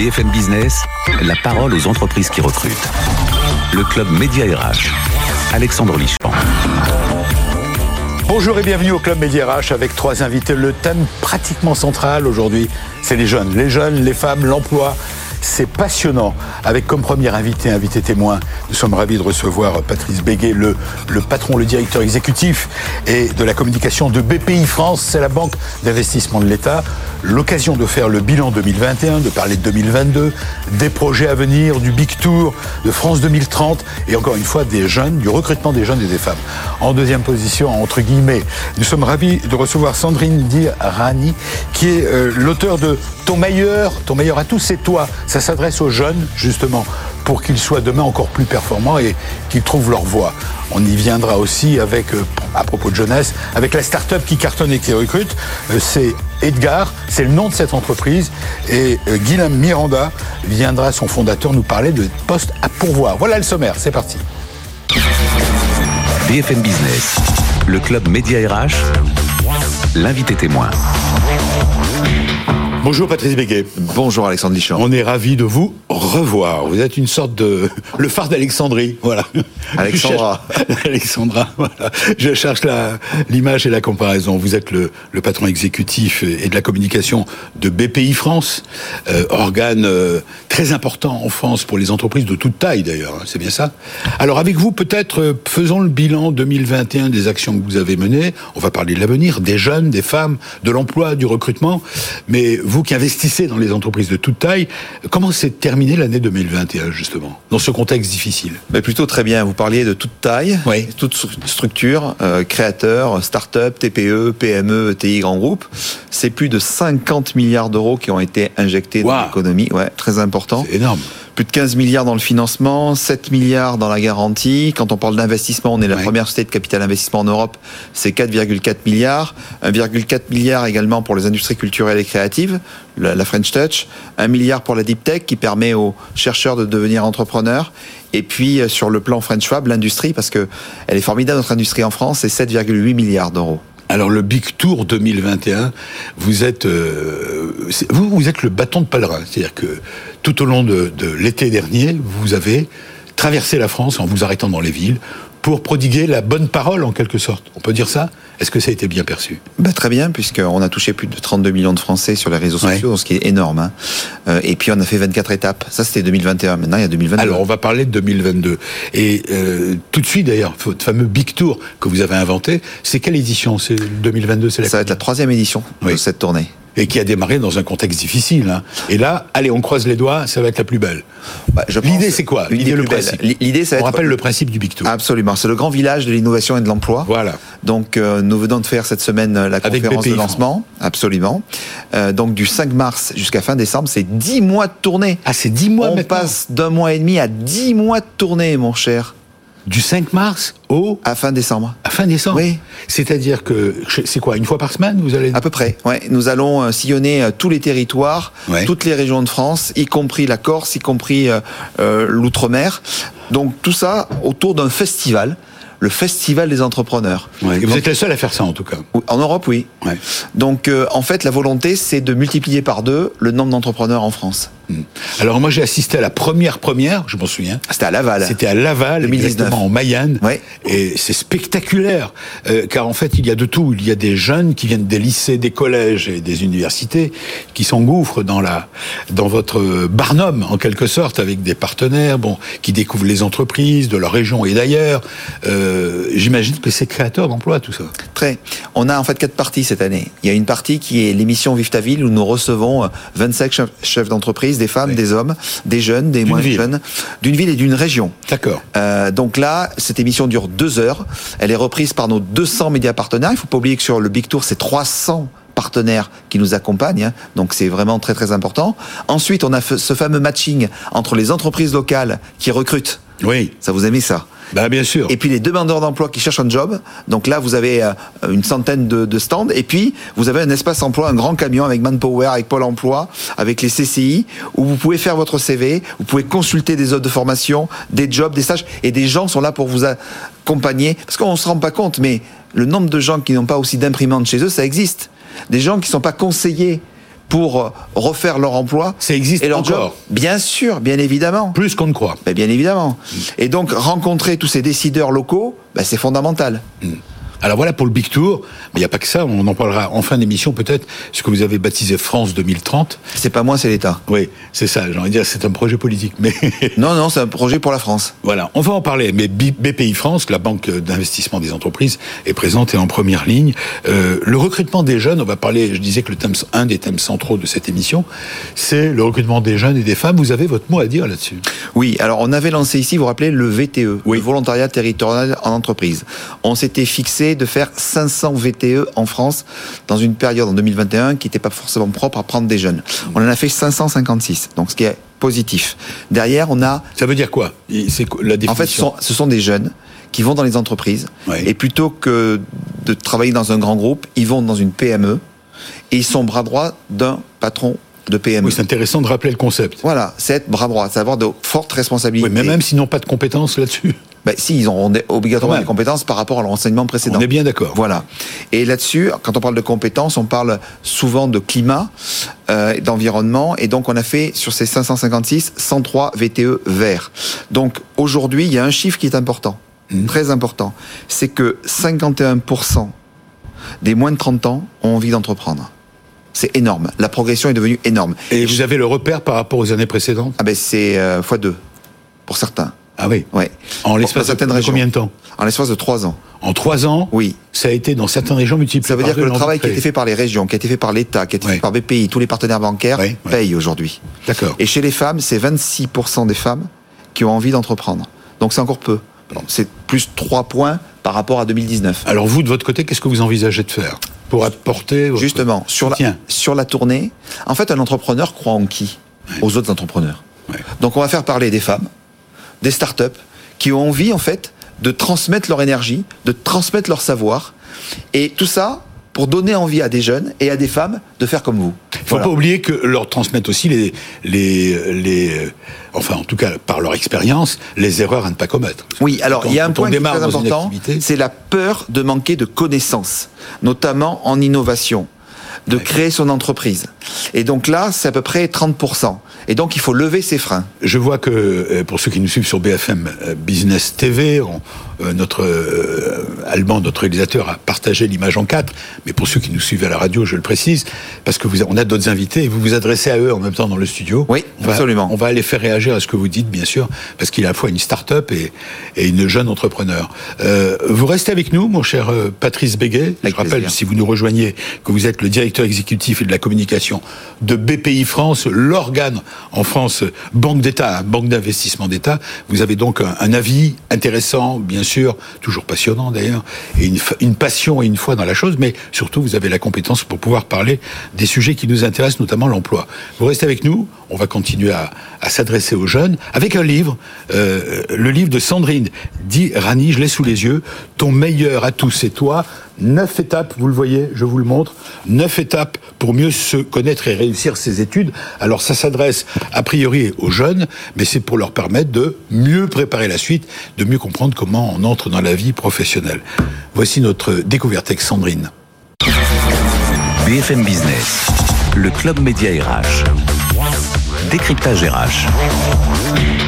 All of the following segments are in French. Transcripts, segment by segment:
BFM Business, la parole aux entreprises qui recrutent. Le club Média RH. Alexandre Lichamp. Bonjour et bienvenue au Club Média RH avec trois invités. Le thème pratiquement central aujourd'hui, c'est les jeunes. Les jeunes, les femmes, l'emploi, c'est passionnant. Avec comme premier invité, invité témoin, nous sommes ravis de recevoir Patrice Béguet, le, le patron, le directeur exécutif et de la communication de BPI France. C'est la banque d'investissement de l'État. L'occasion de faire le bilan 2021, de parler de 2022, des projets à venir, du Big Tour, de France 2030 et encore une fois des jeunes, du recrutement des jeunes et des femmes. En deuxième position, entre guillemets, nous sommes ravis de recevoir Sandrine Dirani, qui est euh, l'auteur de Ton meilleur, ton meilleur à tous, c'est toi. Ça s'adresse aux jeunes, justement, pour qu'ils soient demain encore plus performants et qu'ils trouvent leur voie. On y viendra aussi avec, euh, à propos de jeunesse, avec la start-up qui cartonne et qui recrute. Euh, c'est Edgar, c'est le nom de cette entreprise. Et euh, Guillaume Miranda viendra, son fondateur, nous parler de postes à pourvoir. Voilà le sommaire, c'est parti. BFM Business, le club Média RH, l'invité témoin. Bonjour Patrice Béguet. Bonjour Alexandre Lichamp. On est ravi de vous revoir. Vous êtes une sorte de le phare d'Alexandrie, voilà. Alexandra. Cherche- Alexandra, voilà. Je cherche la- l'image et la comparaison. Vous êtes le, le patron exécutif et de la communication de BPI France, euh, organe euh, très important en France pour les entreprises de toute taille d'ailleurs. hein, C'est bien ça. Alors avec vous, peut-être euh, faisons le bilan 2021 des actions que vous avez menées. On va parler de l'avenir, des jeunes, des femmes, de l'emploi, du recrutement. Mais vous qui investissez dans les entreprises de toute taille, comment s'est l'année 2021 justement dans ce contexte difficile Mais plutôt très bien. Vous parliez de toute taille, Oui. toute stru- structure, euh, créateurs, start-up, TPE, PME, ETI, grands groupes. C'est plus de 50 milliards d'euros qui ont été injectés Wow. dans l'économie. Ouais, très important. C'est énorme. Plus de 15 milliards dans le financement, 7 milliards dans la garantie. Quand on parle d'investissement, on est la Ouais. première société de capital investissement en Europe, c'est 4,4 milliards. 1,4 milliard également pour les industries culturelles et créatives, la, French Touch. 1 milliard pour la Deep Tech qui permet aux chercheurs de devenir entrepreneurs. Et puis euh, sur le plan French Fab, l'industrie, parce que elle est formidable notre industrie en France, c'est 7,8 milliards d'euros. Alors le Big Tour 2021, vous êtes euh, vous êtes le bâton de pèlerin, c'est-à-dire que tout au long de, de l'été dernier, vous avez traversé la France en vous arrêtant dans les villes pour prodiguer la bonne parole en quelque sorte. On peut dire ça? Est-ce que ça a été bien perçu? Bah, très bien, puisqu'on a touché plus de 32 millions de Français sur les réseaux Ouais. sociaux, ce qui est énorme. hein. Euh, et puis on a fait 24 étapes. Ça, c'était 2021. Maintenant, il y a 2022. Alors on va parler de 2022 et euh, tout de suite d'ailleurs votre fameux Big Tour que vous avez inventé, c'est quelle édition? C'est 2022, c'est la ça va être la troisième édition Oui. de cette tournée. Et qui a démarré dans un contexte difficile. hein. Et là, allez, on croise les doigts, ça va être la plus belle. Bah, L'idée c'est quoi? L'idée le principe. L'idée, ça va On être- rappelle le principe du Big Tour. Absolument. C'est le grand village de l'innovation et de l'emploi. Voilà. Donc, euh, nous venons de faire cette semaine euh, la conférence de lancement. Absolument. Euh, donc, du 5 mars jusqu'à fin décembre, c'est 10 mois de tournée. Ah, c'est 10 mois On maintenant passe d'un mois et demi à 10 mois de tournée, mon cher, Du 5 mars au à fin décembre. à fin décembre. Oui. C'est-à-dire que c'est quoi une fois par semaine vous allez À peu près. Ouais. Nous allons euh, sillonner euh, tous les territoires, Ouais. toutes les régions de France, y compris la Corse, y compris euh, l'outre-mer. Donc tout ça autour d'un festival, le festival des entrepreneurs. Ouais, Vous êtes le seul à faire ça en tout cas. En Europe, oui. Ouais. Donc euh, en fait, la volonté, c'est de multiplier par deux le nombre d'entrepreneurs en France. Alors moi j'ai assisté à la première première, je m'en souviens. C'était à Laval. C'était à Laval, 2019. exactement en Mayenne, Ouais. et c'est spectaculaire, euh, car en fait il y a de tout. Il y a des jeunes qui viennent des lycées, des collèges et des universités qui s'engouffrent dans la, dans votre barnum en quelque sorte, avec des partenaires, bon, qui découvrent les entreprises de leur région et d'ailleurs. Euh, J'imagine que c'est créateur d'emplois tout ça. Très. On a en fait quatre parties cette année. Il y a une partie qui est l'émission Vive ta ville où nous recevons euh, 25 chefs- chefs d'entreprise, des femmes, Oui. des hommes, des jeunes, des moins ville. jeunes, d'une ville et d'une région. D'accord. Euh, donc là, cette émission dure deux heures. Elle est reprise par nos 200 médias partenaires. Il faut pas oublier que sur le Big Tour, c'est 300 partenaires qui nous accompagnent. hein. Donc c'est vraiment très très important. Ensuite, on a ce fameux matching entre les entreprises locales qui recrutent. Oui. Ça vous aimez ça? Bah bien sûr. et puis les demandeurs d'emploi qui cherchent un job. Donc là, vous avez euh, une centaine de, stands. Et puis, vous avez un espace emploi, un grand camion avec Manpower, avec Pôle emploi, avec les CCI, où vous pouvez faire votre CV, vous pouvez consulter des offres de formation, des jobs, des stages. Et des gens sont là pour vous accompagner. Parce qu'on ne se rend pas compte, mais le nombre de gens qui n'ont pas aussi d'imprimantes chez eux, ça existe. Des gens qui ne sont pas conseillés pour refaire leur emploi. Ça existe et leur encore. job. Bien sûr, bien évidemment. Plus qu'on ne croit. Ben, bien évidemment. Et donc rencontrer tous ces décideurs locaux, ben, c'est fondamental. Alors voilà pour le Big Tour, mais il n'y a pas que ça, on en parlera en fin d'émission peut-être, ce que vous avez baptisé France 2030. C'est pas moi, c'est l'État. Oui, c'est ça, j'ai envie de dire, c'est un projet politique. Mais Non, non, c'est un projet pour la France. voilà, on va en parler. Mais BPI France, la banque d'investissement des entreprises, est présente et en première ligne. Euh, le recrutement des jeunes, on va parler, je disais que le thème, un des thèmes centraux de cette émission, c'est le recrutement des jeunes et des femmes. Vous avez votre mot à dire là-dessus Oui, alors on avait lancé ici, vous vous rappelez, le VTE, Oui. le volontariat territorial en entreprise. On s'était fixé de faire 500 VTE en France dans une période en 2021 qui n'était pas forcément propre à prendre des jeunes. On en a fait 556, donc ce qui est positif. Derrière, on a, Ça veut dire quoi? C'est la définition en fait, ce sont, ce sont des jeunes qui vont dans les entreprises Ouais. et plutôt que de travailler dans un grand groupe, ils vont dans une PME et ils sont bras droit d'un patron de PME. Oui, c'est intéressant de rappeler le concept. voilà, c'est être bras droit, c'est avoir de fortes responsabilités. Oui, mais même s'ils n'ont pas de compétences là-dessus. Ben, si, ils auront obligatoirement des compétences par rapport à leur enseignement précédent. On est bien d'accord. Voilà. Et là-dessus, quand on parle de compétences, on parle souvent de climat, euh, d'environnement, et donc on a fait sur ces 556 103 VTE verts. Donc aujourd'hui, il y a un chiffre qui est important, Mhm. très important, c'est que 51% des moins de 30 ans ont envie d'entreprendre. C'est énorme. La progression est devenue énorme. Et vous avez le repère par rapport aux années précédentes? Ah ben c'est euh, fois deux pour certains. Ah oui. Ouais. En l'espace de certaines régions. combien de temps En l'espace de trois ans. En trois ans Oui. Ça a été dans certaines régions multiplié Ça veut par dire que le travail qui a été fait par les régions, qui a été fait par l'État, qui a été Ouais. fait par BPI, tous les partenaires bancaires, Ouais, ouais. payent aujourd'hui. D'accord. Et chez les femmes, c'est 26% des femmes qui ont envie d'entreprendre. Donc c'est encore peu. C'est plus 3 points par rapport à 2019. Alors vous, de votre côté, qu'est-ce que vous envisagez de faire pour apporter votre Justement, sur la, sur la tournée, en fait, un entrepreneur croit en qui? Aux autres entrepreneurs. Donc on va faire parler des femmes, des startups, qui ont envie, en fait, de transmettre leur énergie, de transmettre leur savoir. Et tout ça pour donner envie à des jeunes et à des femmes de faire comme vous. Il faut Voilà. pas oublier que leur transmettent aussi les, les, les, euh, enfin en tout cas par leur expérience, les erreurs à ne pas commettre. Oui, alors il y a un point qui est très important, c'est la peur de manquer de connaissances, notamment en innovation, de créer son entreprise. Et donc là, c'est à peu près 30%. Et donc il faut lever ses freins. Je vois que euh, pour ceux qui nous suivent sur BFM euh, Business TV, on- euh, notre euh, allemand, notre réalisateur a partagé l'image en quatre. Mais pour ceux qui nous suivent à la radio, je le précise, parce que vous, on a d'autres invités et vous vous adressez à eux en même temps dans le studio. Oui, on va, absolument. On va les faire réagir à ce que vous dites, bien sûr, parce qu'il est à la fois une start-up et, et une jeune entrepreneur. Euh, vous restez avec nous, mon cher Patrice Béguet. Je Avec rappelle, plaisir. si vous nous rejoignez, que vous êtes le directeur exécutif et de la communication de BPI France, l'organe en France, banque d'État, banque d'investissement d'État. Vous avez donc un, avis intéressant, bien sûr, toujours passionnant d'ailleurs, et une, passion et une foi dans la chose, mais surtout vous avez la compétence pour pouvoir parler des sujets qui nous intéressent, notamment l'emploi. Vous restez avec nous, on va continuer à, s'adresser aux jeunes avec un livre, euh, le livre de Sandrine Di Rani, je l'ai sous les yeux, Ton meilleur à tous, c'est toi. Neuf étapes, vous le voyez, je vous le montre. Neuf étapes pour mieux se connaître et réussir ses études. Alors ça s'adresse a priori aux jeunes, mais c'est pour leur permettre de mieux préparer la suite, de mieux comprendre comment on entre dans la vie professionnelle. Voici notre découverte avec Sandrine. BFM Business, le club média RH. Décryptage RH.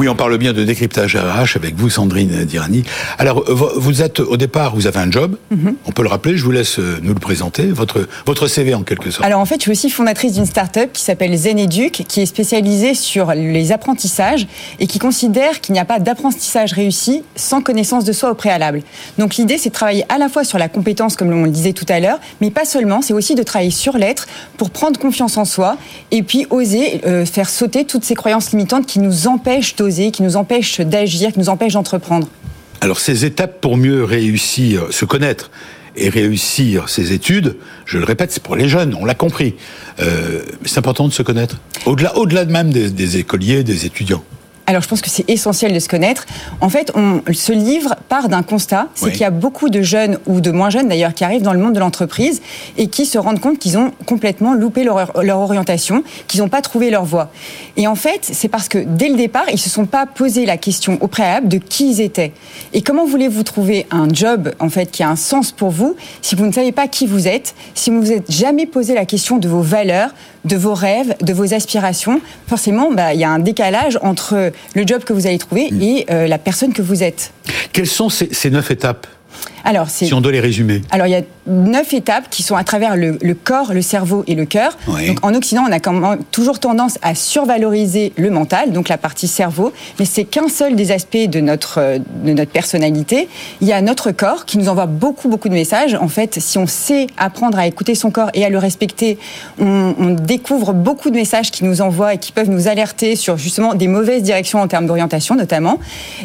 Oui, on parle bien de décryptage RH avec vous, Sandrine Dirani. Alors, vo- vous êtes au départ, vous avez un job. On peut le rappeler. Je vous laisse euh, nous le présenter. Votre votre CV en quelque sorte. Alors en fait, je suis aussi fondatrice d'une start-up qui s'appelle Zeneduc, qui est spécialisée sur les apprentissages et qui considère qu'il n'y a pas d'apprentissage réussi sans connaissance de soi au préalable. Donc l'idée, c'est de travailler à la fois sur la compétence, comme on le disait tout à l'heure, mais pas seulement, c'est aussi de travailler sur l'être pour prendre confiance en soi et puis oser euh, faire sauter toutes ces croyances limitantes qui nous empêchent d'oser, qui nous empêchent d'agir, qui nous empêchent d'entreprendre. Alors, ces étapes pour mieux réussir, se connaître et réussir ses études, je le répète, c'est pour les jeunes. On l'a compris. Euh, c'est important de se connaître. Au-delà, au-delà de même des écoliers, des étudiants. Alors je pense que c'est essentiel de se connaître. En fait, on, ce livre part d'un constat, c'est Oui. qu'il y a beaucoup de jeunes ou de moins jeunes d'ailleurs qui arrivent dans le monde de l'entreprise et qui se rendent compte qu'ils ont complètement loupé leur, leur orientation, qu'ils n'ont pas trouvé leur voie. Et en fait, c'est parce que dès le départ, ils se sont pas posé la question au préalable de qui ils étaient. Et comment voulez-vous trouver un job en fait qui a un sens pour vous si vous ne savez pas qui vous êtes, si vous vous êtes jamais posé la question de vos valeurs, de vos rêves, de vos aspirations, forcément, bah, il y a un décalage entre le job que vous allez trouver et euh, la personne que vous êtes. Quelles sont ces, ces neuf étapes, Alors, si on doit les résumer alors, il y a neuf étapes qui sont à travers le, le corps, le cerveau et le cœur. Oui. Donc, en Occident, on a quand même toujours tendance à survaloriser le mental, donc la partie cerveau, mais c'est qu'un seul des aspects de notre, euh, de notre personnalité. Il y a notre corps qui nous envoie beaucoup, beaucoup de messages. En fait, si on sait apprendre à écouter son corps et à le respecter, on, on découvre beaucoup de messages qui nous envoient et qui peuvent nous alerter sur justement des mauvaises directions en termes d'orientation, notamment.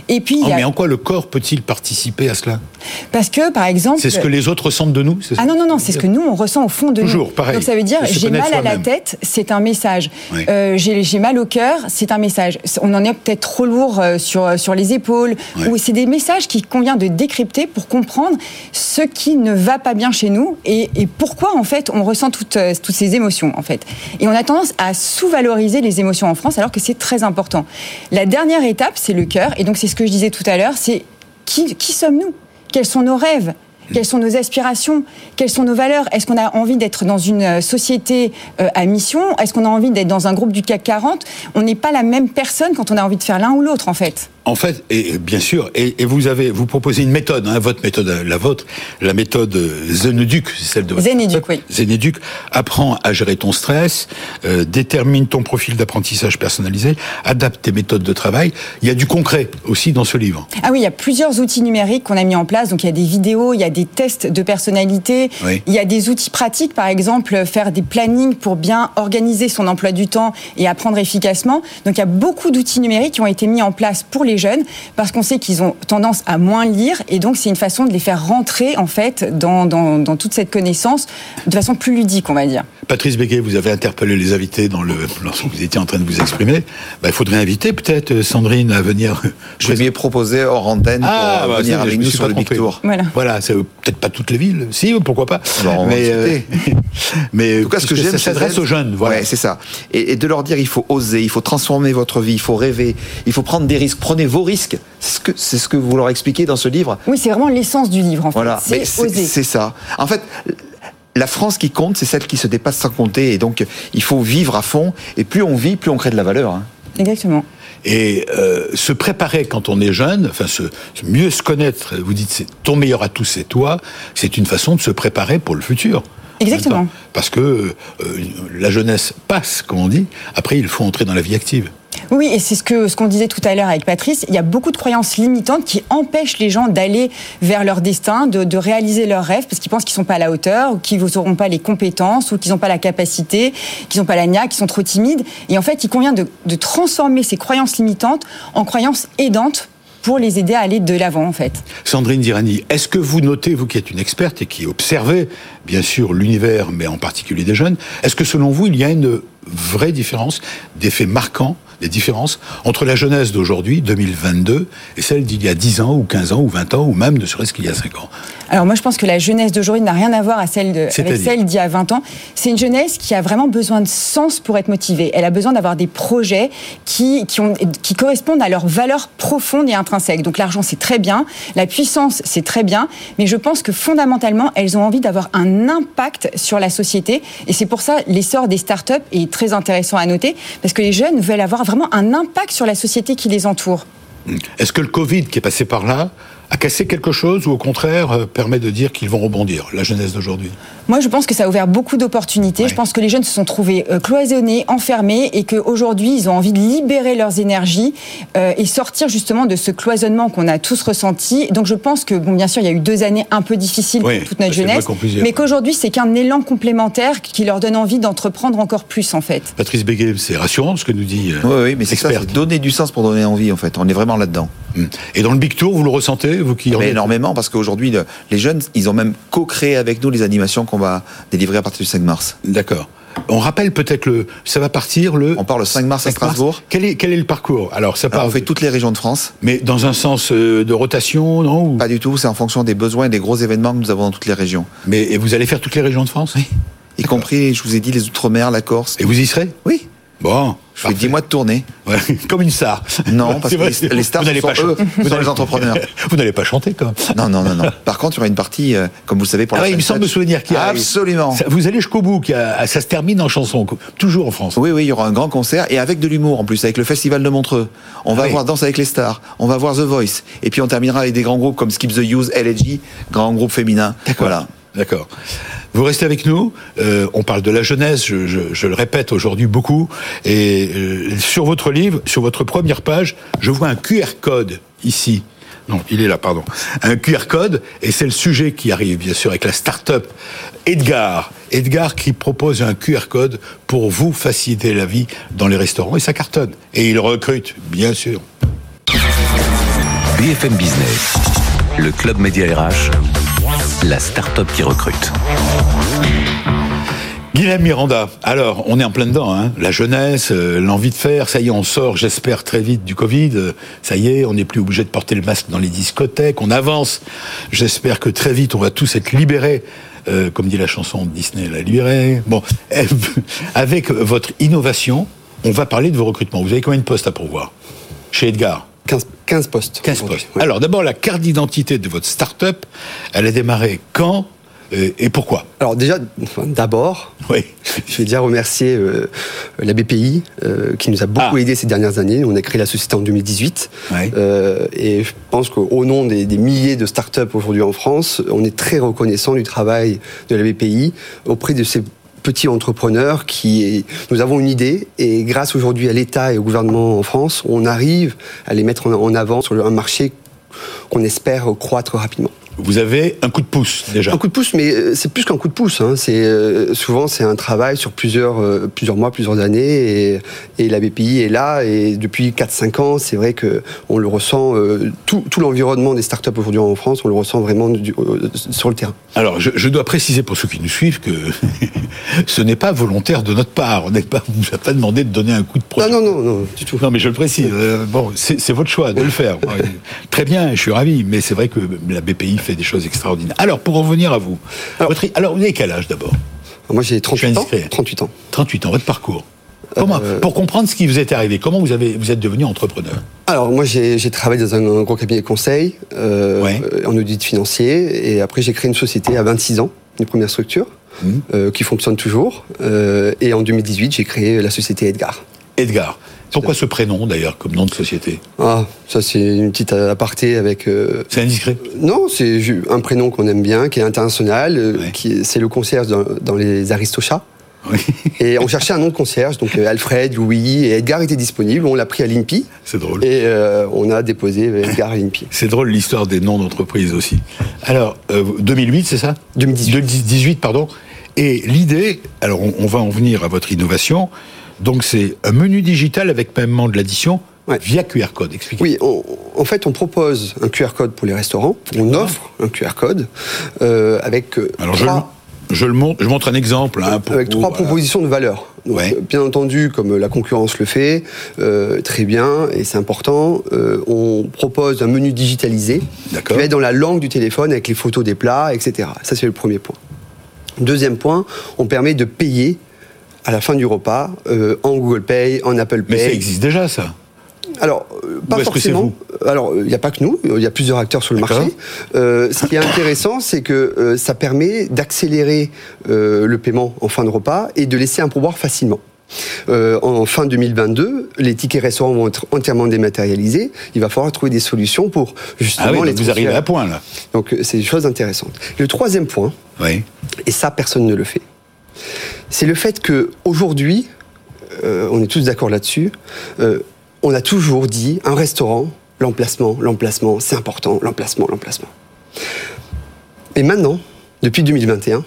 Et puis, il Oh, y a- Mais en quoi le corps peut-il participer à cela? Parce que, par exemple, C'est ce que les autres ressentent de nous c'est ça Ah non, non, non, c'est ce que nous, on ressent au fond de nous. Toujours, pareil. Donc ça veut dire, j'ai mal à la tête, c'est un message. Oui. Euh, j'ai mal au cœur, c'est un message. On en est peut-être trop lourd euh, sur, sur les épaules. Oui. Ou c'est des messages qu'il convient de décrypter pour comprendre ce qui ne va pas bien chez nous et, et pourquoi, en fait, on ressent toutes, euh, toutes ces émotions, en fait. Et on a tendance à sous-valoriser les émotions en France, alors que c'est très important. La dernière étape, c'est le cœur. Et donc, c'est ce que je disais tout à l'heure, c'est qui, qui sommes-nous? Quels sont nos rêves? Quelles sont nos aspirations? Quelles sont nos valeurs? Est-ce qu'on a envie d'être dans une euh, société euh, à mission? Est-ce qu'on a envie d'être dans un groupe du CAC 40 On n'est pas la même personne quand on a envie de faire l'un ou l'autre, en fait. En fait, et bien sûr, et, et vous avez, vous proposez une méthode, hein, votre méthode, la vôtre, la méthode Zeneduc, c'est celle de votre Zeneduc, oui. Zeneduc apprend à gérer ton stress, euh, détermine ton profil d'apprentissage personnalisé, adapte tes méthodes de travail. Il y a du concret aussi dans ce livre. Ah oui, il y a plusieurs outils numériques qu'on a mis en place. Donc il y a des vidéos, il y a des tests de personnalité, Oui. il y a des outils pratiques, par exemple faire des plannings pour bien organiser son emploi du temps et apprendre efficacement. Donc il y a beaucoup d'outils numériques qui ont été mis en place pour les jeunes parce qu'on sait qu'ils ont tendance à moins lire et donc c'est une façon de les faire rentrer en fait dans, dans, dans toute cette connaissance de façon plus ludique, on va dire. Patrice Béguet, vous avez interpellé les invités dans le, lorsque vous étiez en train de vous exprimer. Ben, il faudrait inviter peut-être euh, Sandrine à venir. Je vais mieux proposer hors antenne Ah, pour bah, venir avec nous sur le Big. Tour. Voilà. Voilà, c'est peut-être pas toutes les villes, si, pourquoi pas. Alors, on va mais euh, mais En tout cas, ce que puisque j'aime, ça s'adresse aux jeunes. Voilà. Ouais, c'est ça. Et, et de leur dire, il faut oser, il faut transformer votre vie, il faut rêver, il faut prendre des risques. Prenez vos risques. C'est ce que, c'est ce que vous leur expliquez dans ce livre. Oui, c'est vraiment l'essence du livre en fait. Voilà. Mais C'est oser. C'est ça. En fait. La France qui compte, c'est celle qui se dépasse sans compter. Et donc, il faut vivre à fond. Et plus on vit, plus on crée de la valeur. hein. Exactement. Et euh, se préparer quand on est jeune, enfin se, mieux se connaître, vous dites c'est ton meilleur atout c'est toi, c'est une façon de se préparer pour le futur. Exactement. Parce que euh, la jeunesse passe, comme on dit, après il faut entrer dans la vie active. Oui, et c'est ce que ce qu'on disait tout à l'heure avec Patrice. Il y a beaucoup de croyances limitantes qui empêchent les gens d'aller vers leur destin, de, réaliser leurs rêves, parce qu'ils pensent qu'ils sont pas à la hauteur, ou qu'ils n'auront pas les compétences, ou qu'ils n'ont pas la capacité, qu'ils n'ont pas la niaque, qu'ils sont trop timides. Et en fait, il convient de, de transformer ces croyances limitantes en croyances aidantes pour les aider à aller de l'avant, en fait. Sandrine Dirani, est-ce que vous notez, vous qui êtes une experte et qui observez bien sûr l'univers, mais en particulier des jeunes, est-ce que selon vous il y a une vraie différence, des faits marquants, des différences entre la jeunesse d'aujourd'hui, 2022, et celle d'il y a 10 ans, ou 15 ans, ou 20 ans, ou même ne serait-ce qu'il y a 5 ans Alors moi, je pense que la jeunesse d'aujourd'hui n'a rien à voir à celle de, avec celle d'il y a 20 ans. C'est une jeunesse qui a vraiment besoin de sens pour être motivée. Elle a besoin d'avoir des projets qui, qui, ont, qui correspondent à leurs valeurs profondes et intrinsèques. Donc l'argent, c'est très bien. La puissance, c'est très bien. Mais je pense que fondamentalement, elles ont envie d'avoir un impact sur la société. Et c'est pour ça l'essor des startups est très intéressant à noter. Parce que les jeunes veulent avoir vraiment un impact sur la société qui les entoure. Est-ce que le Covid qui est passé par là a cassé quelque chose ou au contraire euh, permet de dire qu'ils vont rebondir, la jeunesse d'aujourd'hui? Moi, je pense que ça a ouvert beaucoup d'opportunités. Ouais. Je pense que les jeunes se sont trouvés euh, cloisonnés, enfermés, et qu'aujourd'hui, ils ont envie de libérer leurs énergies euh, et sortir justement de ce cloisonnement qu'on a tous ressenti. Donc, je pense que, bon, bien sûr, il y a eu deux années un peu difficiles pour toute notre jeunesse, dire. mais qu'aujourd'hui, c'est qu'un élan complémentaire qui leur donne envie d'entreprendre encore plus, en fait. Patrice Béguet, c'est rassurant ce que nous dit euh, Oui, oui, mais c'est ça, donner du sens pour donner envie, en fait. On est vraiment là-dedans. Hum. Et dans le Big Tour, vous le ressentez, vous qui en Mais êtes- énormément, parce qu'aujourd'hui, le- les jeunes, ils ont même co-créé avec nous les animations qu'on va délivrer à partir du 5 mars. D'accord. On rappelle peut-être le. Ça va partir le. On part le 5 mars à Strasbourg. Quel est, quel est le parcours? Alors, ça part. Alors, on fait toutes les régions de France. Mais dans un sens euh, de rotation, non Pas du tout, c'est en fonction des besoins et des gros événements que nous avons dans toutes les régions. Mais et vous allez faire toutes les régions de France? Oui. Y compris, je vous ai dit, les Outre-mer, la Corse. Et vous y serez? Oui. Bon. Je fais 10 mois de tournée. Ouais, comme une star. Non, parce que les- les stars, vous n'allez pas eux, ce sont les entrepreneurs. Vous n'allez pas chanter, quand même. Non, non, non, non. Par contre, il y aura une partie, euh, comme vous le savez, pour Ah la ouais, il me semble me souvenir qu'il y a. Absolument. Ça- vous allez jusqu'au bout, qu'il y a- ça se termine en chanson, toujours en France. Oui, oui, il y aura un grand concert et avec de l'humour en plus, avec le Festival de Montreux. On va Ah oui. voir Danse avec les stars, on va voir The Voice, et puis on terminera avec des grands groupes comme Skip the Use, LG, grand groupe féminin. Voilà. D'accord. Vous restez avec nous. Euh, on parle de la jeunesse, je, le répète aujourd'hui beaucoup. Et euh, sur votre livre, sur votre première page, je vois un QR code ici. Non, il est là, pardon. Un QR code, et c'est le sujet qui arrive, bien sûr, avec la start-up Edgar. Edgar qui propose un QR code pour vous faciliter la vie dans les restaurants, et ça cartonne. Et il recrute, bien sûr. BFM Business, le club Média RH, la start-up qui recrute. Guilhem Miranda, alors on est en plein dedans, hein. la jeunesse, euh, l'envie de faire, ça y est, on sort, j'espère, très vite du Covid, euh, ça y est, on n'est plus obligé de porter le masque dans les discothèques, on avance, j'espère que très vite on va tous être libérés, euh, comme dit la chanson de Disney, la libérée. Bon, avec votre innovation, on va parler de vos recrutements. Vous avez combien de postes à pourvoir? Chez Edgar 15, 15 postes. 15 aujourd'hui. postes. Ouais. Alors d'abord, la carte d'identité de votre start-up, elle a démarré quand et pourquoi? Alors déjà, d'abord, Oui. je vais déjà remercier euh, la BPI euh, qui nous a beaucoup Ah. aidé ces dernières années. On a créé la société en 2018 Ouais. Euh, et je pense qu'au nom des, des milliers de startups aujourd'hui en France, on est très reconnaissant du travail de la BPI auprès de ces petits entrepreneurs qui nous avons une idée et grâce aujourd'hui à l'État et au gouvernement en France, on arrive à les mettre en, en avant sur un marché qu'on espère croître rapidement. Vous avez un coup de pouce déjà. Un coup de pouce, mais euh, c'est plus qu'un coup de pouce. Hein. C'est euh, souvent c'est un travail sur plusieurs euh, plusieurs mois, plusieurs années, et, et la BPI est là. Et depuis 4-5 ans, c'est vrai que on le ressent. euh, tout tout l'environnement des startups aujourd'hui en France, on le ressent vraiment du- sur le terrain. Alors, je, je dois préciser pour ceux qui nous suivent que ce n'est pas volontaire de notre part. On n'est pas, on vous a pas demandé de donner un coup de projet. Non, non, non, non, du tout. Non, mais je le précise. Bon, c'est votre choix de le faire. Très bien, je suis ravi. Mais c'est vrai que la BPI fait des choses extraordinaires. Alors, pour en venir à vous. Alors- Votre- alors vous avez quel âge d'abord? Moi, j'ai 38 ans. indiscret. 38 ans. 38 ans, votre parcours. Comment, Euh, Pour comprendre ce qui vous est arrivé, comment vous, avez, vous êtes devenu entrepreneur? Alors moi j'ai travaillé dans un, un gros cabinet de conseil euh, Ouais. euh, en audit financier et après j'ai créé une société à 26 ans, une première structure euh, qui fonctionne toujours et en 2018 j'ai créé la société Edgar. Edgar. Pourquoi ce prénom d'ailleurs comme nom de société Ah ça c'est une petite aparté avec euh, C'est indiscret non c'est un prénom qu'on aime bien qui est international euh, Ouais. qui est- c'est le concierge dans, dans les Aristochats Oui, et on cherchait un nom de concierge donc euh, Alfred Louis et Edgar était disponible on l'a pris à l'INPI c'est drôle. et euh, on a déposé Edgar à l'INPI. C'est drôle l'histoire des noms d'entreprise aussi. Alors, euh, 2008, c'est ça 2018. 2018, pardon. Et l'idée, alors on, on va en venir à votre innovation, donc c'est un menu digital avec paiement de l'addition Ouais. via QR code. Expliquez. Oui, on- en fait, on propose un QR code pour les restaurants. On offre un QR code euh, avec euh, Alors je, trois, le- je le montre, je montre un exemple. hein, pour avec vous, trois voilà. propositions de valeur. Donc, Ouais. Bien entendu, comme la concurrence le fait, euh, très bien, et c'est important, euh, on propose un menu digitalisé qui va être dans la langue du téléphone avec les photos des plats, etc. Ça, c'est le premier point. Deuxième point, on permet de payer à la fin du repas euh, en Google Pay, en Apple Pay. Mais ça existe déjà, ça. Alors, euh, pas forcément. Alors, il n'y a pas que nous, il y a plusieurs acteurs sur le marché. Euh, ce qui est intéressant, c'est que euh, ça permet d'accélérer euh, le paiement en fin de repas et de laisser un pourboire facilement. Euh, en fin 2022, les tickets restaurants vont être entièrement dématérialisés. Il va falloir trouver des solutions pour justement Ah oui, les vous arrivez à point, là. Donc, euh, c'est des choses intéressantes. Le troisième point, Oui. et ça personne ne le fait. C'est le fait que aujourd'hui, euh, on est tous d'accord là-dessus, euh, on a toujours dit un restaurant, l'emplacement, l'emplacement, c'est important, l'emplacement, l'emplacement. Et maintenant, depuis 2021,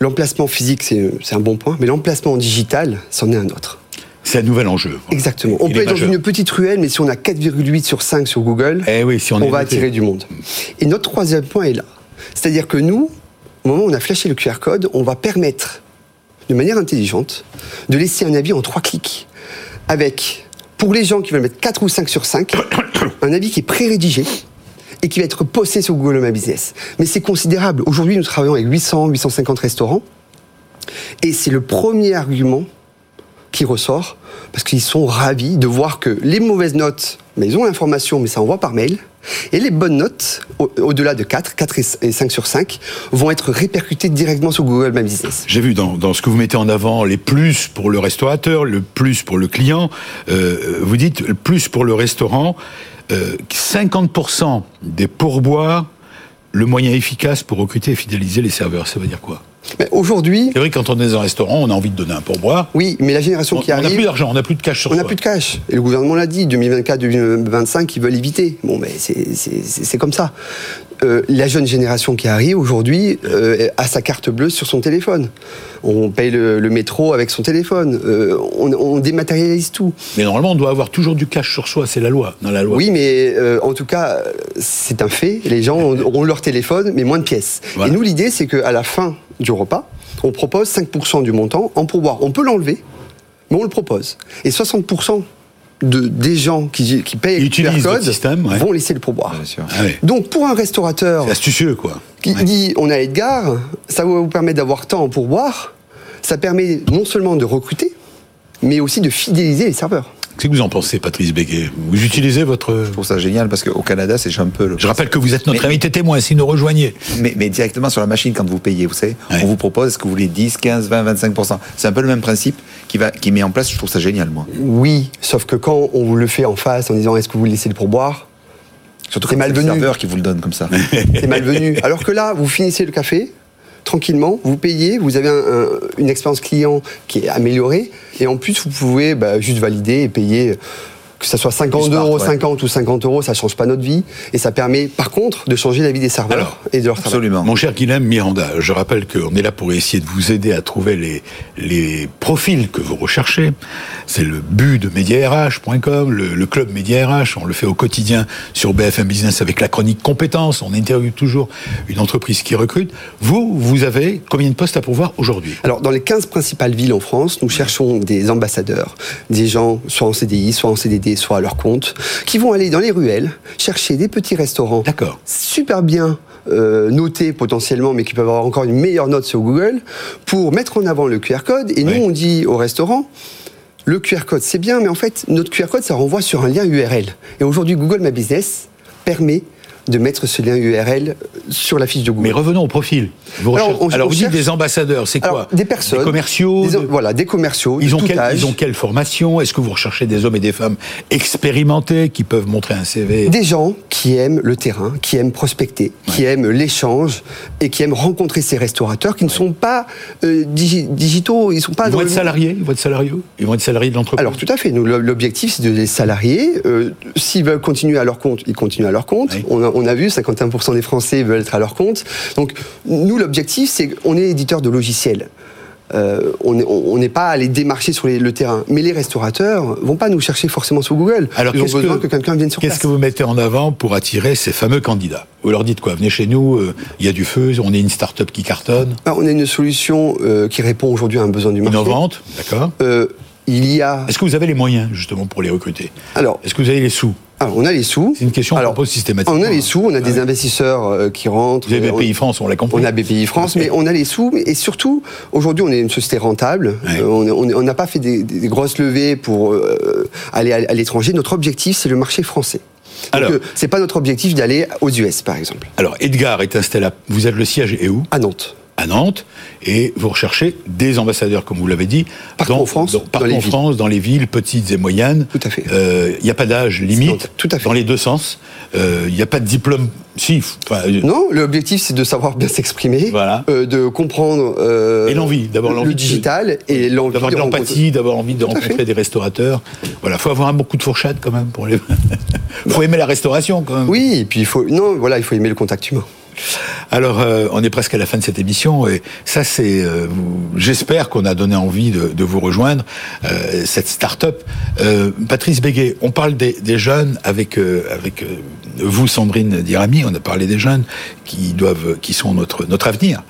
l'emplacement physique c'est un bon point, mais l'emplacement digital, c'en est un autre. C'est un nouvel enjeu. Exactement. On Il peut être dans une petite ruelle, mais si on a 4,8 sur 5 sur Google, Eh oui, si on, va noté. attirer du monde. Et notre troisième point est là. C'est-à-dire que nous, au moment où on a flashé le QR code, on va permettre de manière intelligente, de laisser un avis en trois clics. Avec, pour les gens qui veulent mettre 4 ou 5 sur 5, un avis qui est pré-rédigé et qui va être posté sur Google My Business. Mais c'est considérable. Aujourd'hui, nous travaillons avec 800, 850 restaurants. Et c'est le premier argument qui ressort, parce qu'ils sont ravis de voir que les mauvaises notes, mais ils ont l'information, mais ça envoie par mail, et les bonnes notes, au- au-delà de 4, 4 et 5 sur 5, vont être répercutées directement sur Google My Business. J'ai vu dans, ce que vous mettez en avant les plus pour le restaurateur, le plus pour le client. Euh, vous dites le plus pour le restaurant. Euh, 50% des pourboires, le moyen efficace pour recruter et fidéliser les serveurs. Ça veut dire quoi? Mais aujourd'hui, C'est vrai que quand on est dans un restaurant, on a envie de donner un pourboire. oui, mais la génération On qui on n'a arrive... plus d'argent, on n'a plus de cash sur On n'a plus de cash. Et le gouvernement l'a dit, 2024-2025, ils veulent éviter. Bon, mais c'est comme ça. Euh, la jeune génération qui arrive aujourd'hui euh, a sa carte bleue sur son téléphone. On paye le, le métro avec son téléphone. Euh, on, on dématérialise tout. Mais normalement, on doit avoir toujours du cash sur soi. C'est la loi. Dans la loi. Oui, mais euh, en tout cas, c'est un fait. Les gens auront leur téléphone, mais moins de pièces. Voilà. Et nous, l'idée, c'est qu'à la fin du repas, on propose 5% du montant en pourboire. On peut l'enlever, mais on le propose. Et 60% de, des gens qui, qui payent QR votre code système, ouais. vont laisser le pourboire. Bien sûr. Ah ouais. Donc, pour un restaurateur C'est astucieux, quoi. Qui Ouais. dit on a Edgar, ça va vous permettre d'avoir temps pour boire, ça permet non seulement de recruter, mais aussi de fidéliser les serveurs. Qu'est-ce que vous en pensez, Patrice Béguet Vous utilisez votre. Je trouve ça génial parce qu'au Canada, c'est un peu le. Je rappelle que vous êtes notre Mais- invité témoin, si nous rejoignez. Mais, mais directement sur la machine, quand vous payez, vous savez, Ouais. on vous propose, est-ce que vous voulez 10, 15, 20, 25 C'est un peu le même principe qui, va, qui met en place, je trouve ça génial, moi. Oui, sauf que quand on vous le fait en face en disant est-ce que vous laissez le pourboire, Surtout C'est quand c'est le malvenu. serveur qui vous le donne comme ça. c'est malvenu. Alors que là, vous finissez le café tranquillement, vous payez, vous avez un- un- une expérience client qui est améliorée, et en plus vous pouvez bah, juste valider et payer. Que ça soit 50 Du smart, euros, ouais. 50 ou 50 euros, ça change pas notre vie. Et ça permet, par contre, de changer la vie des serveurs Alors, et de leur travail. Absolument. Mon cher Guilhem Miranda, je rappelle qu'on est là pour essayer de vous aider à trouver les, les profils que vous recherchez. C'est le but de MediaRH.com, le, le club MediaRH. On le fait au quotidien sur BFM Business avec la chronique compétences. On interviewe toujours une entreprise qui recrute. Vous, vous avez combien de postes à pourvoir aujourd'hui? Alors, dans les 15 principales villes en France, nous cherchons des ambassadeurs, des gens soit en CDI, soit en CDD, soit à leur compte, qui vont aller dans les ruelles chercher des petits restaurants D'accord. super bien euh, notés potentiellement, mais qui peuvent avoir encore une meilleure note sur Google, pour mettre en avant le QR code. Et Oui. nous, on dit au restaurant, le QR code, c'est bien, mais en fait, notre QR code, ça renvoie sur un lien URL. Et aujourd'hui, Google My Business permet de mettre ce lien URL sur la fiche de Google. Mais revenons au profil. Vous Alors, recherchez- on- Alors, on vous dites des ambassadeurs, c'est quoi des personnes. Des commerciaux Des- de- Voilà, des commerciaux. Ils de ont, âge. ils ont quelle formation Est-ce que vous recherchez des hommes et des femmes expérimentés qui peuvent montrer un CV Des gens qui aiment le terrain, qui aiment prospecter, qui aiment l'échange et qui aiment rencontrer ces restaurateurs qui ne sont pas euh, digi- digitaux, ils sont pas Ils vont le- être salariés Ils vont être salariés Ils vont être salariés de l'entreprise Alors tout à fait. L'objectif c'est de les salarier. Euh, S'ils veulent continuer à leur compte, ils continuent à leur compte. Oui. On, a, on a vu 51% des Français veulent être à leur compte. Donc nous l'objectif c'est qu'on est éditeur de logiciels. Euh, on n'est pas allé démarcher sur les- le terrain, mais les restaurateurs vont pas nous chercher forcément sur Google. Alors, Ils ont qu'est-ce besoin que- que, quelqu'un vienne sur Qu'est-ce place. que vous mettez en avant pour attirer ces fameux candidats? Vous leur dites quoi? Venez chez nous, euh, il y a du feu, on est une start-up qui cartonne, Alors, on a une solution euh, qui répond aujourd'hui à un besoin du marché. innovante, d'accord il y a. Est-ce que vous avez les moyens justement pour les recruter? Alors, Est-ce que vous avez les sous? Alors, on a les sous. C'est une question qu'on pose systématiquement. On a les sous, on a Ah des investisseurs euh, qui rentrent. Euh, BPI France, on l'a compris. On a BPI France, mais on a les sous. Et surtout, aujourd'hui, on est une société rentable. Ouais. Euh, on n'a pas fait des, des grosses levées pour euh, aller à, à l'étranger. Notre objectif, c'est le marché français. Donc, Alors- euh, c'est pas notre objectif d'aller aux US, par exemple, Alors, Edgar est installé à... Vous êtes le siège est où? À Nantes. À Nantes et vous recherchez des ambassadeurs, comme vous l'avez dit, Partout en France, dans, partout dans en villes. France, dans les villes petites et moyennes. Tout à fait. Euh, Il n'y a pas d'âge limite, tout à fait. dans les deux sens. Euh, Il n'y a pas de diplôme. Si, enfin, euh, Non, l'objectif, c'est de savoir bien s'exprimer, Voilà. euh, de comprendre euh, Et l'envie, d'avoir l'envie le de- digital et l'envie d'avoir de l'empathie, d'avoir envie de rencontrer fait. des restaurateurs. Voilà, faut avoir un beaucoup de fourchettes quand même pour les. faut aimer la restauration quand même. Oui, et puis il faut non, voilà, il faut aimer le contact humain. Alors, euh, on est presque à la fin de cette émission et ça, c'est, euh, j'espère qu'on a donné envie de, vous rejoindre euh, cette start-up. Patrice Béguet, on parle des, jeunes avec avec vous, Sandrine Dirami. On a parlé des jeunes qui doivent, qui sont notre notre avenir.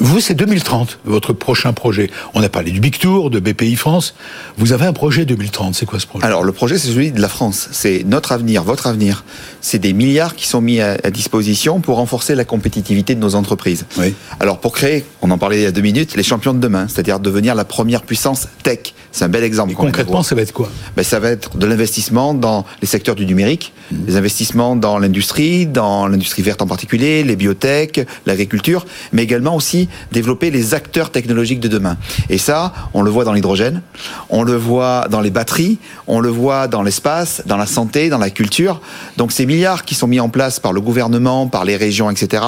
vous, c'est 2030, votre prochain projet. On a parlé du Big Tour, de BPI France. Vous avez un projet 2030. C'est quoi ce projet? Alors, le projet, c'est celui de la France. C'est notre avenir, votre avenir. C'est des milliards qui sont mis à disposition pour renforcer la compétitivité de nos entreprises. Oui. Alors pour créer, on en parlait il y a deux minutes, les champions de demain, c'est-à-dire devenir la première puissance tech. C'est un bel exemple. Et concrètement, ça va être quoi? Ben, Ça va être de l'investissement dans les secteurs du numérique, mmh. des investissements dans l'industrie, dans l'industrie verte en particulier, les biotech, l'agriculture, mais également aussi développer les acteurs technologiques de demain. Et ça, on le voit dans l'hydrogène, on le voit dans les batteries, on le voit dans l'espace, dans la santé, dans la culture. Donc ces milliards qui sont mis en place par le gouvernement, par les régions, etc.,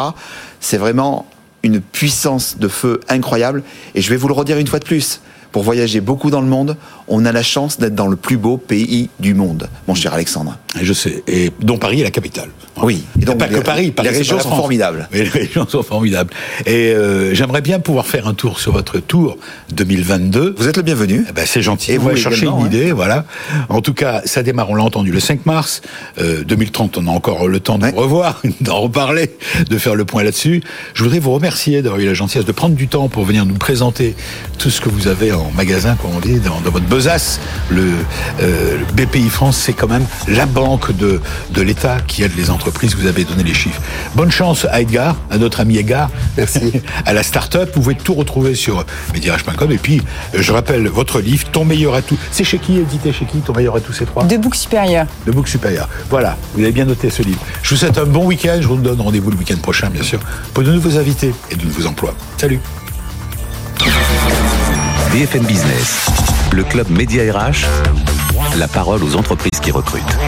c'est vraiment une puissance de feu incroyable. Et je vais vous le redire une fois de plus. Pour voyager beaucoup dans le monde, on a la chance d'être dans le plus beau pays du monde, mon cher Alexandre. Je sais, et dont Paris est la capitale. Oui, et donc pas que Paris, les régions sont formidables. les régions sont formidables. Et euh, j'aimerais bien pouvoir faire un tour sur votre tour 2022. Vous êtes le bienvenu. Eh ben, c'est gentil. Et vous, chercher une idée, voilà. En tout cas, ça démarre, on l'a entendu, le 5 mars. Euh, 2030, on a encore le temps de ouais. revoir, d'en reparler, de faire le point là-dessus. Je voudrais vous remercier d'avoir eu la gentillesse de prendre du temps pour venir nous présenter tout ce que vous avez en magasin, comme on dit, dans, dans votre besace. Le, euh, le BPI France, c'est quand même la banque de, de l'État qui aide les entreprises. Vous avez donné les chiffres. Bonne chance à Edgar, à notre ami Edgar, Merci. à la start-up. Vous pouvez tout retrouver sur medirage.com. Et puis, je rappelle votre livre, Ton meilleur atout. C'est chez qui, édité chez qui, Ton meilleur atout, c'est trois? De Book Supérieur. De Book Supérieur. Voilà, vous avez bien noté ce livre. Je vous souhaite un bon week-end. Je vous donne rendez-vous le week-end prochain, bien sûr, pour de nouveaux invités et de nouveaux emplois. Salut. BFM Business, le club Média RH, la parole aux entreprises qui recrutent.